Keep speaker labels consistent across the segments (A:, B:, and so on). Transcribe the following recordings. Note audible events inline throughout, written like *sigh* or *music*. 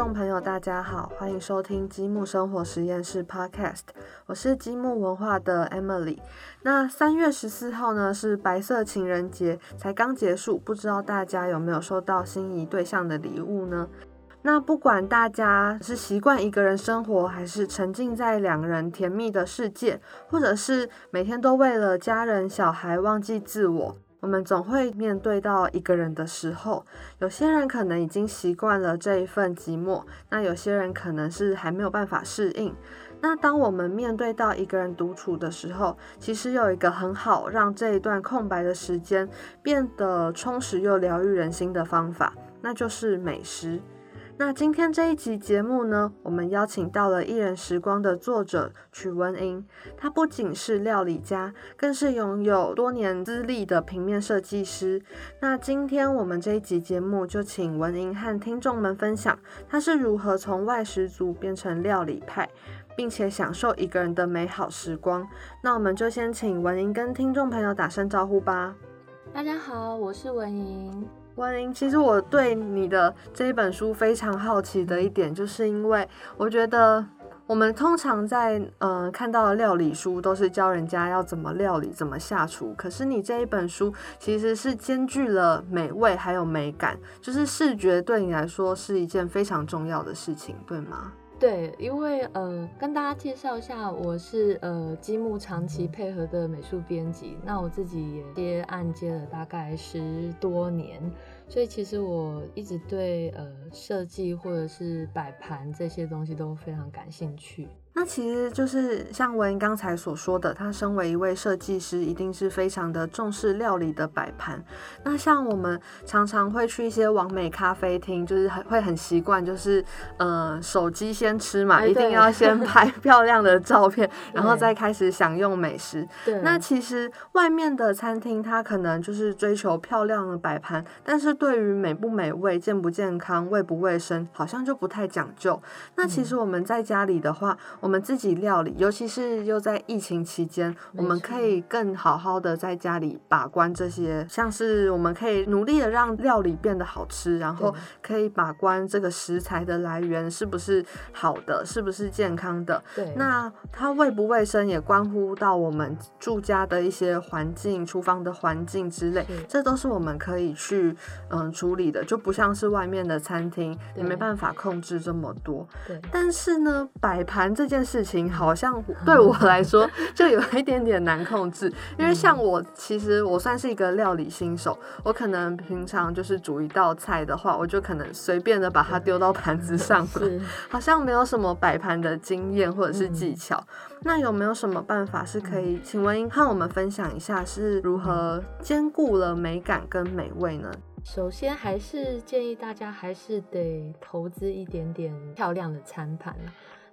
A: 听众朋友，大家好，欢迎收听积木生活实验室 Podcast，我是积木文化的 Emily。那三月十四号呢是白色情人节，才刚结束，不知道大家有没有收到心仪对象的礼物呢？那不管大家是习惯一个人生活，还是沉浸在两人甜蜜的世界，或者是每天都为了家人、小孩忘记自我。我们总会面对到一个人的时候，有些人可能已经习惯了这一份寂寞，那有些人可能是还没有办法适应。那当我们面对到一个人独处的时候，其实有一个很好让这一段空白的时间变得充实又疗愈人心的方法，那就是美食。那今天这一集节目呢，我们邀请到了《一人时光》的作者曲文英，他不仅是料理家，更是拥有多年资历的平面设计师。那今天我们这一集节目就请文英和听众们分享，他是如何从外食族变成料理派，并且享受一个人的美好时光。那我们就先请文英跟听众朋友打声招呼吧。
B: 大家好，我是文英。
A: 文英，其实我对你的这一本书非常好奇的一点，就是因为我觉得我们通常在嗯看到的料理书都是教人家要怎么料理、怎么下厨，可是你这一本书其实是兼具了美味还有美感，就是视觉对你来说是一件非常重要的事情，对吗？
B: 对，因为呃，跟大家介绍一下，我是呃积木长期配合的美术编辑，那我自己也接案接了大概十多年，所以其实我一直对呃设计或者是摆盘这些东西都非常感兴趣。
A: 那其实就是像文刚才所说的，他身为一位设计师，一定是非常的重视料理的摆盘。那像我们常常会去一些完美咖啡厅，就是很会很习惯，就是呃手机先吃嘛，一定要先 *laughs* 拍漂亮的照片，然后再开始享用美食。那其实外面的餐厅，它可能就是追求漂亮的摆盘，但是对于美不美味、健不健康、卫不卫生，好像就不太讲究。那其实我们在家里的话，我我们自己料理，尤其是又在疫情期间，我们可以更好好的在家里把关这些，像是我们可以努力的让料理变得好吃，然后可以把关这个食材的来源是不是好的，是不是健康的。
B: 对，
A: 那它卫不卫生也关乎到我们住家的一些环境、厨房的环境之类，这都是我们可以去嗯处理的，就不像是外面的餐厅，你没办法控制这么多。
B: 对，
A: 但是呢，摆盘这件。事情好像对我来说 *laughs* 就有一点点难控制，因为像我其实我算是一个料理新手，我可能平常就是煮一道菜的话，我就可能随便的把它丢到盘子上了，*laughs* 好像没有什么摆盘的经验或者是技巧。那有没有什么办法是可以请文英和我们分享一下是如何兼顾了美感跟美味呢？
B: 首先还是建议大家还是得投资一点点漂亮的餐盘。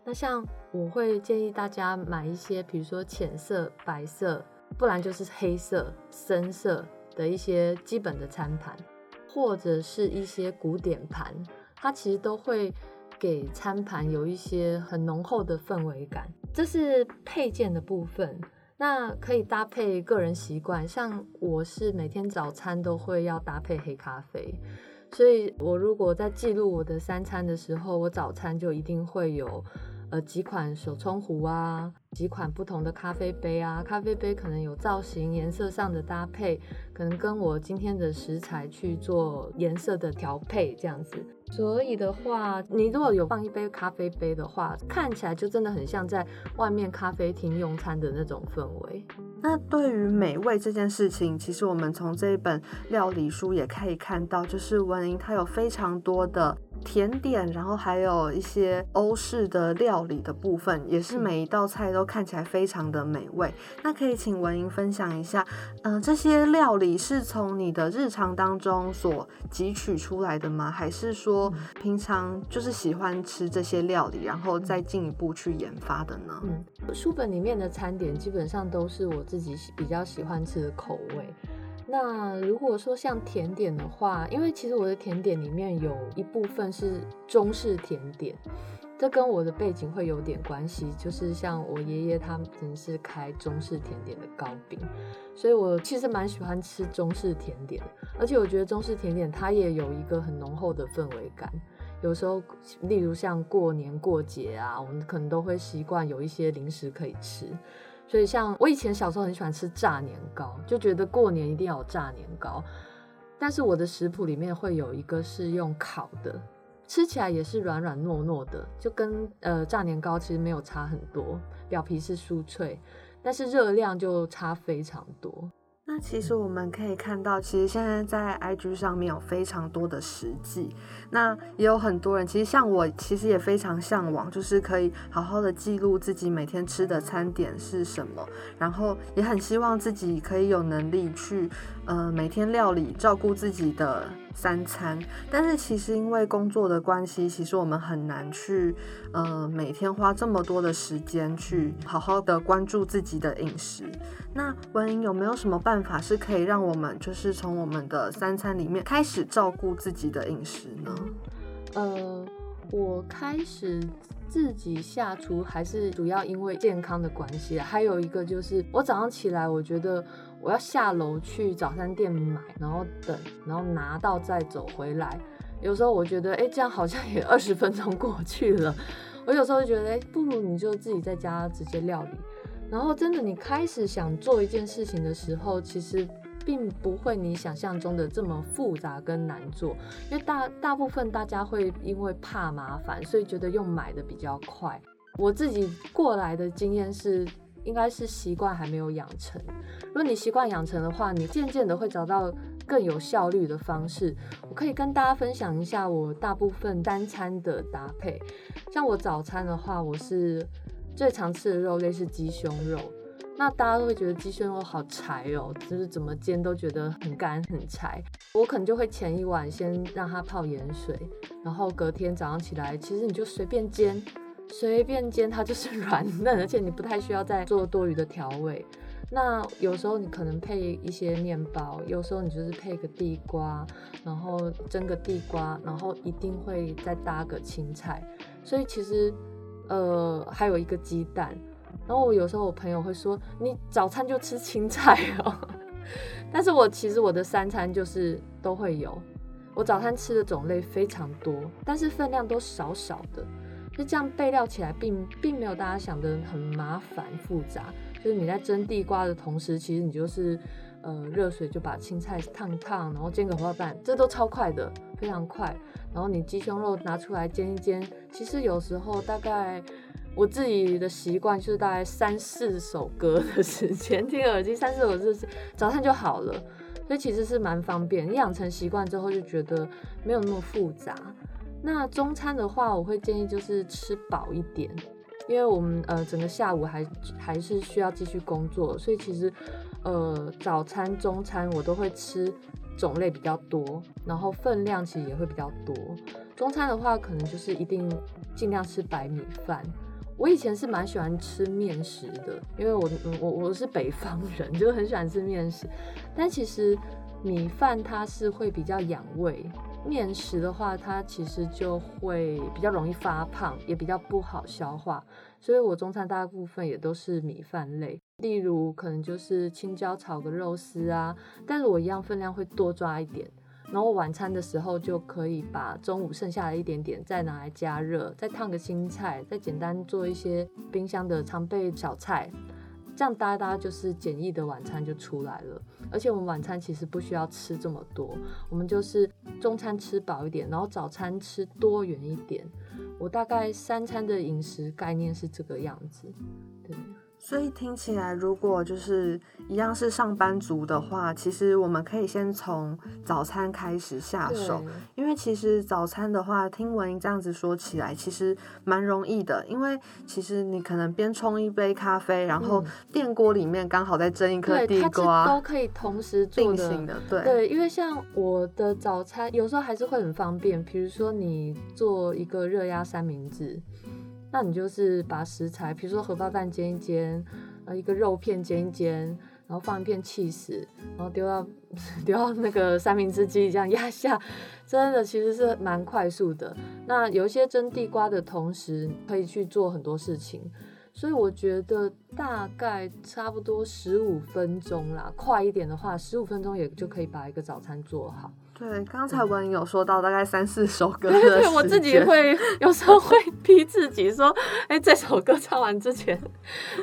B: 那像我会建议大家买一些，比如说浅色、白色，不然就是黑色、深色的一些基本的餐盘，或者是一些古典盘，它其实都会给餐盘有一些很浓厚的氛围感。这是配件的部分，那可以搭配个人习惯，像我是每天早餐都会要搭配黑咖啡，所以我如果在记录我的三餐的时候，我早餐就一定会有。呃，几款手冲壶啊，几款不同的咖啡杯啊，咖啡杯可能有造型、颜色上的搭配，可能跟我今天的食材去做颜色的调配，这样子。所以的话，你如果有放一杯咖啡杯的话，看起来就真的很像在外面咖啡厅用餐的那种氛围。
A: 那对于美味这件事情，其实我们从这一本料理书也可以看到，就是文英它有非常多的。甜点，然后还有一些欧式的料理的部分，也是每一道菜都看起来非常的美味。那可以请文莹分享一下，嗯，这些料理是从你的日常当中所汲取出来的吗？还是说平常就是喜欢吃这些料理，然后再进一步去研发的呢？
B: 嗯，书本里面的餐点基本上都是我自己比较喜欢吃的口味。那如果说像甜点的话，因为其实我的甜点里面有一部分是中式甜点，这跟我的背景会有点关系。就是像我爷爷他们是开中式甜点的糕饼，所以我其实蛮喜欢吃中式甜点，而且我觉得中式甜点它也有一个很浓厚的氛围感。有时候，例如像过年过节啊，我们可能都会习惯有一些零食可以吃。所以，像我以前小时候很喜欢吃炸年糕，就觉得过年一定要有炸年糕。但是我的食谱里面会有一个是用烤的，吃起来也是软软糯糯的，就跟呃炸年糕其实没有差很多，表皮是酥脆，但是热量就差非常多。
A: 那其实我们可以看到，其实现在在 IG 上面有非常多的实际，那也有很多人，其实像我，其实也非常向往，就是可以好好的记录自己每天吃的餐点是什么，然后也很希望自己可以有能力去，呃，每天料理照顾自己的。三餐，但是其实因为工作的关系，其实我们很难去，呃，每天花这么多的时间去好好的关注自己的饮食。那文莹有没有什么办法是可以让我们就是从我们的三餐里面开始照顾自己的饮食呢？
B: 呃，我开始自己下厨还是主要因为健康的关系，还有一个就是我早上起来，我觉得。我要下楼去早餐店买，然后等，然后拿到再走回来。有时候我觉得，哎，这样好像也二十分钟过去了。我有时候觉得，哎，不如你就自己在家直接料理。然后真的，你开始想做一件事情的时候，其实并不会你想象中的这么复杂跟难做。因为大大部分大家会因为怕麻烦，所以觉得用买的比较快。我自己过来的经验是。应该是习惯还没有养成。如果你习惯养成的话，你渐渐的会找到更有效率的方式。我可以跟大家分享一下我大部分单餐的搭配。像我早餐的话，我是最常吃的肉类是鸡胸肉。那大家都会觉得鸡胸肉好柴哦，就是怎么煎都觉得很干很柴。我可能就会前一晚先让它泡盐水，然后隔天早上起来，其实你就随便煎。随便煎它就是软嫩，而且你不太需要再做多余的调味。那有时候你可能配一些面包，有时候你就是配个地瓜，然后蒸个地瓜，然后一定会再搭个青菜。所以其实呃还有一个鸡蛋。然后我有时候我朋友会说你早餐就吃青菜哦，*laughs* 但是我其实我的三餐就是都会有。我早餐吃的种类非常多，但是分量都少少的。就这样备料起来，并并没有大家想的很麻烦复杂。就是你在蒸地瓜的同时，其实你就是呃热水就把青菜烫烫，然后煎个荷包蛋，这都超快的，非常快。然后你鸡胸肉拿出来煎一煎，其实有时候大概我自己的习惯就是大概三四首歌的时间，听耳机三四首就是，早餐就好了。所以其实是蛮方便。你养成习惯之后，就觉得没有那么复杂。那中餐的话，我会建议就是吃饱一点，因为我们呃整个下午还还是需要继续工作，所以其实呃早餐、中餐我都会吃种类比较多，然后分量其实也会比较多。中餐的话，可能就是一定尽量吃白米饭。我以前是蛮喜欢吃面食的，因为我我我是北方人，就很喜欢吃面食，但其实米饭它是会比较养胃。面食的话，它其实就会比较容易发胖，也比较不好消化，所以我中餐大部分也都是米饭类，例如可能就是青椒炒个肉丝啊，但是我一样分量会多抓一点，然后晚餐的时候就可以把中午剩下的一点点再拿来加热，再烫个青菜，再简单做一些冰箱的常备小菜。这样搭搭就是简易的晚餐就出来了，而且我们晚餐其实不需要吃这么多，我们就是中餐吃饱一点，然后早餐吃多元一点。我大概三餐的饮食概念是这个样子，对。
A: 所以听起来，如果就是一样是上班族的话，其实我们可以先从早餐开始下手。因为其实早餐的话，听闻这样子说起来，其实蛮容易的。因为其实你可能边冲一杯咖啡，然后电锅里面刚好在蒸一颗地瓜，
B: 都可以同时并
A: 行的。对
B: 对，因为像我的早餐有时候还是会很方便，比如说你做一个热压三明治。那你就是把食材，比如说荷包蛋煎一煎，呃，一个肉片煎一煎，然后放一片气死，然后丢到 *laughs* 丢到那个三明治机这样压下，真的其实是蛮快速的。那有一些蒸地瓜的同时，可以去做很多事情，所以我觉得大概差不多十五分钟啦，快一点的话，十五分钟也就可以把一个早餐做好。
A: 对，刚才文有说到大概三四首歌
B: 对
A: 的
B: 对，我自己会有时候会逼自己说，哎，这首歌唱完之前，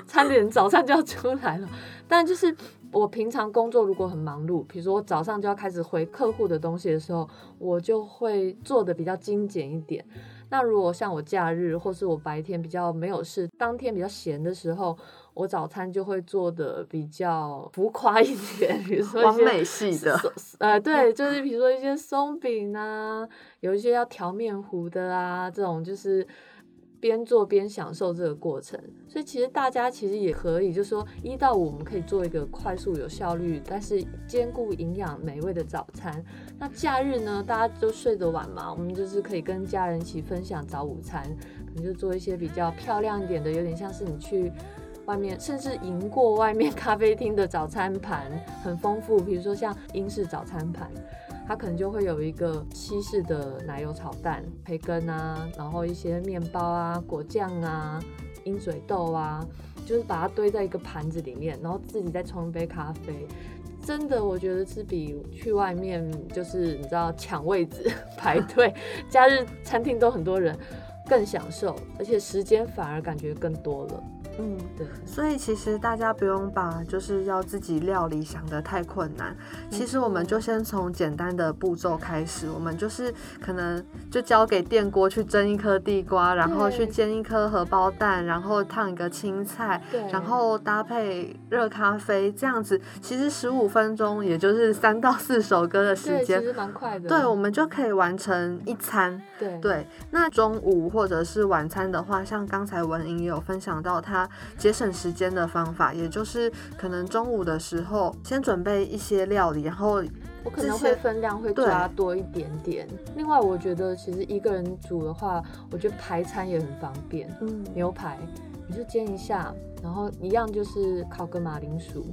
B: 餐点早上就要出来了。但就是我平常工作如果很忙碌，比如说我早上就要开始回客户的东西的时候，我就会做的比较精简一点。那如果像我假日或是我白天比较没有事，当天比较闲的时候，我早餐就会做的比较浮夸一点，比如说一些
A: 美系的，
B: 呃，对，就 *laughs* 是比如说一些松饼啊，有一些要调面糊的啊，这种就是边做边享受这个过程。所以其实大家其实也可以，就是说一到五我们可以做一个快速有效率，但是兼顾营养美味的早餐。那假日呢，大家都睡得晚嘛，我们就是可以跟家人一起分享早午餐，可能就做一些比较漂亮一点的，有点像是你去外面，甚至赢过外面咖啡厅的早餐盘，很丰富。比如说像英式早餐盘，它可能就会有一个西式的奶油炒蛋、培根啊，然后一些面包啊、果酱啊、鹰嘴豆啊，就是把它堆在一个盘子里面，然后自己再冲一杯咖啡。真的，我觉得是比去外面就是你知道抢位置 *laughs* 排队，假日餐厅都很多人更享受，而且时间反而感觉更多了。
A: 嗯，
B: 对，
A: 所以其实大家不用把就是要自己料理想得太困难，其实我们就先从简单的步骤开始，我们就是可能就交给电锅去蒸一颗地瓜，然后去煎一颗荷包蛋，然后烫一个青菜，
B: 对，
A: 然后搭配热咖啡，这样子其实十五分钟也就是三到四首歌的时
B: 间，其
A: 间。
B: 实蛮快的。
A: 对，我们就可以完成一餐。
B: 对
A: 对，那中午或者是晚餐的话，像刚才文莹也有分享到他节省时间的方法，也就是可能中午的时候先准备一些料理，然后
B: 我可能会分量会
A: 对
B: 抓多一点点。另外，我觉得其实一个人煮的话，我觉得排餐也很方便。
A: 嗯
B: 牛排你就煎一下，然后一样就是烤个马铃薯，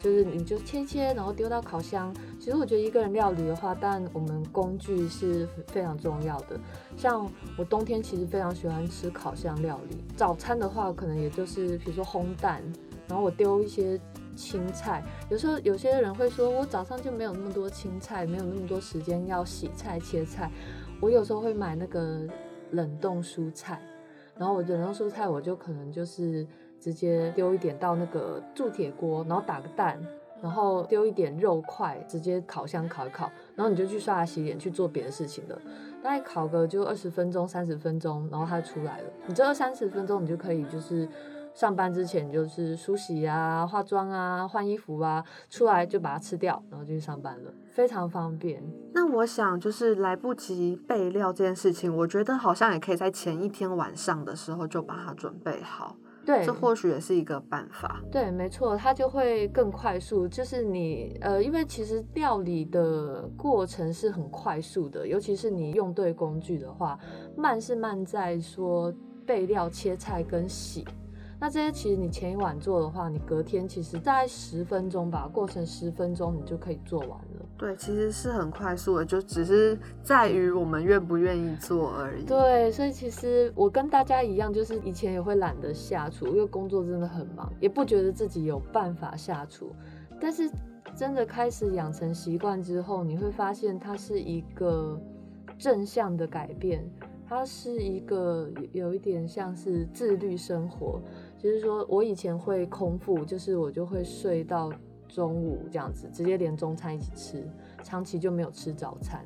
B: 就是你就切切，然后丢到烤箱。其实我觉得一个人料理的话，但我们工具是非常重要的。像我冬天其实非常喜欢吃烤箱料理，早餐的话可能也就是比如说烘蛋，然后我丢一些青菜。有时候有些人会说，我早上就没有那么多青菜，没有那么多时间要洗菜切菜。我有时候会买那个冷冻蔬菜，然后我冷冻蔬菜我就可能就是直接丢一点到那个铸铁锅，然后打个蛋，然后丢一点肉块，直接烤箱烤一烤，然后你就去刷牙洗脸去做别的事情了。大概烤个就二十分钟、三十分钟，然后它就出来了。你这二三十分钟，你就可以就是上班之前就是梳洗啊、化妆啊、换衣服啊，出来就把它吃掉，然后就去上班了，非常方便。
A: 那我想就是来不及备料这件事情，我觉得好像也可以在前一天晚上的时候就把它准备好，
B: 对，
A: 这或许也是一个办法。
B: 对，没错，它就会更快速。就是你呃，因为其实料理的过程是很快速的，尤其是你用对工具的话，慢是慢在说备料、切菜跟洗。那这些其实你前一晚做的话，你隔天其实大概十分钟吧，过程十分钟你就可以做完了。
A: 对，其实是很快速的，就只是在于我们愿不愿意做而已。
B: 对，所以其实我跟大家一样，就是以前也会懒得下厨，因为工作真的很忙，也不觉得自己有办法下厨。但是真的开始养成习惯之后，你会发现它是一个正向的改变，它是一个有有一点像是自律生活。就是说我以前会空腹，就是我就会睡到中午这样子，直接连中餐一起吃，长期就没有吃早餐。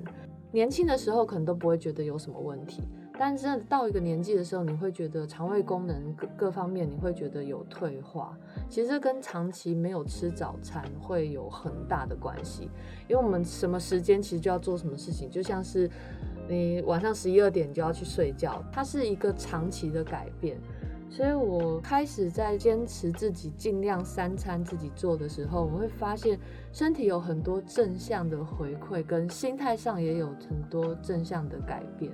B: 年轻的时候可能都不会觉得有什么问题，但真的到一个年纪的时候，你会觉得肠胃功能各各方面你会觉得有退化。其实跟长期没有吃早餐会有很大的关系，因为我们什么时间其实就要做什么事情，就像是你晚上十一二点就要去睡觉，它是一个长期的改变。所以我开始在坚持自己尽量三餐自己做的时候，我会发现身体有很多正向的回馈，跟心态上也有很多正向的改变。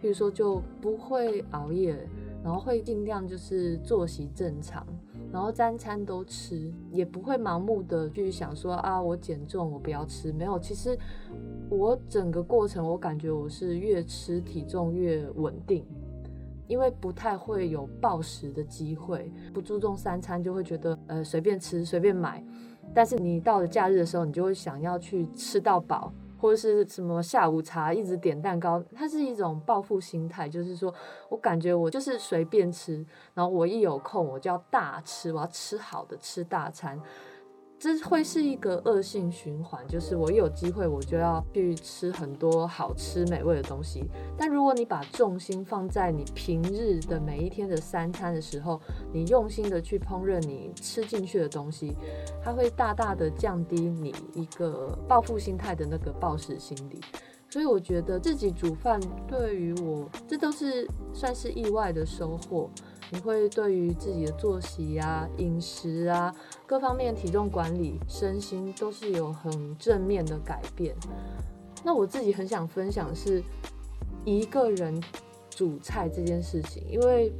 B: 譬如说就不会熬夜，然后会尽量就是作息正常，然后三餐都吃，也不会盲目的去想说啊我减重我不要吃，没有，其实我整个过程我感觉我是越吃体重越稳定。因为不太会有暴食的机会，不注重三餐，就会觉得呃随便吃随便买，但是你到了假日的时候，你就会想要去吃到饱，或者是什么下午茶一直点蛋糕，它是一种报复心态，就是说我感觉我就是随便吃，然后我一有空我就要大吃，我要吃好的，吃大餐。这会是一个恶性循环，就是我一有机会我就要去吃很多好吃美味的东西。但如果你把重心放在你平日的每一天的三餐的时候，你用心的去烹饪你吃进去的东西，它会大大的降低你一个报复心态的那个暴食心理。所以我觉得自己煮饭对于我，这都是算是意外的收获。你会对于自己的作息啊、饮食啊各方面体重管理、身心都是有很正面的改变。那我自己很想分享是一个人煮菜这件事情，因为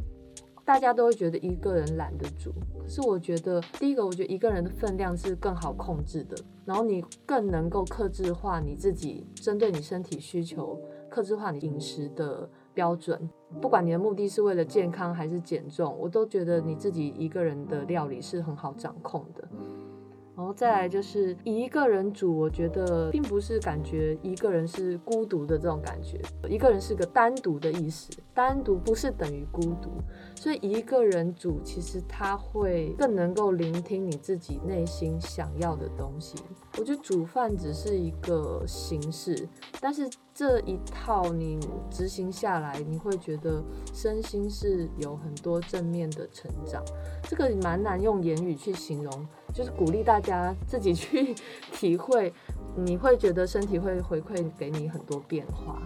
B: 大家都会觉得一个人懒得煮，可是我觉得第一个，我觉得一个人的分量是更好控制的，然后你更能够克制化你自己，针对你身体需求，克制化你饮食的。标准，不管你的目的是为了健康还是减重，我都觉得你自己一个人的料理是很好掌控的。然后再来就是一个人煮，我觉得并不是感觉一个人是孤独的这种感觉，一个人是个单独的意思，单独不是等于孤独，所以一个人煮其实他会更能够聆听你自己内心想要的东西。我觉得煮饭只是一个形式，但是这一套你执行下来，你会觉得身心是有很多正面的成长，这个蛮难用言语去形容。就是鼓励大家自己去 *laughs* 体会，你会觉得身体会回馈给你很多变化。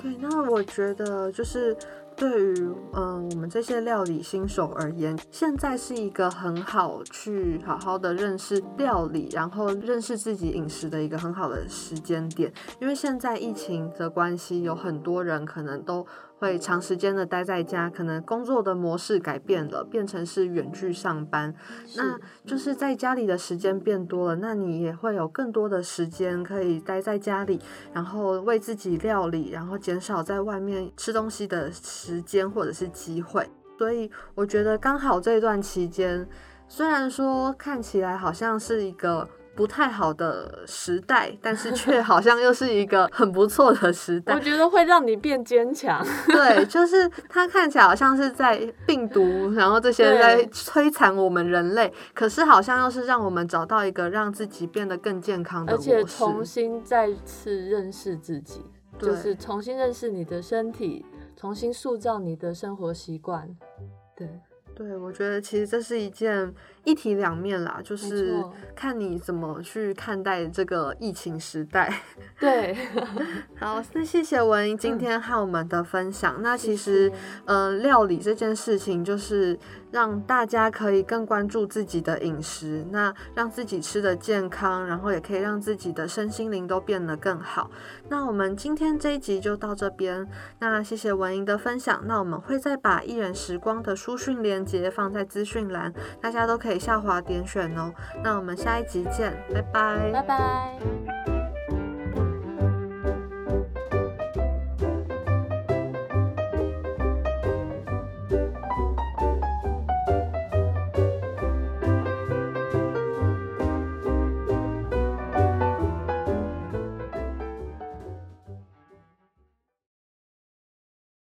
A: 对，那我觉得就是对于嗯我们这些料理新手而言，现在是一个很好去好好的认识料理，然后认识自己饮食的一个很好的时间点。因为现在疫情的关系，有很多人可能都。会长时间的待在家，可能工作的模式改变了，变成是远距上班，那就是在家里的时间变多了，那你也会有更多的时间可以待在家里，然后为自己料理，然后减少在外面吃东西的时间或者是机会。所以我觉得刚好这段期间，虽然说看起来好像是一个。不太好的时代，但是却好像又是一个很不错的时代。
B: 我觉得会让你变坚强。
A: 对，就是它看起来好像是在病毒，然后这些在摧残我们人类，可是好像又是让我们找到一个让自己变得更健康的
B: 而且重新再次认识自己，就是重新认识你的身体，重新塑造你的生活习惯。对。
A: 对，我觉得其实这是一件一体两面啦，就是看你怎么去看待这个疫情时代。*laughs*
B: 对，
A: 好，那谢谢文英今天和我们的分享。那其实，嗯，料理这件事情就是。让大家可以更关注自己的饮食，那让自己吃的健康，然后也可以让自己的身心灵都变得更好。那我们今天这一集就到这边，那谢谢文莹的分享。那我们会再把一人时光的书讯连接放在资讯栏，大家都可以下滑点选哦。那我们下一集见，拜拜，
B: 拜拜。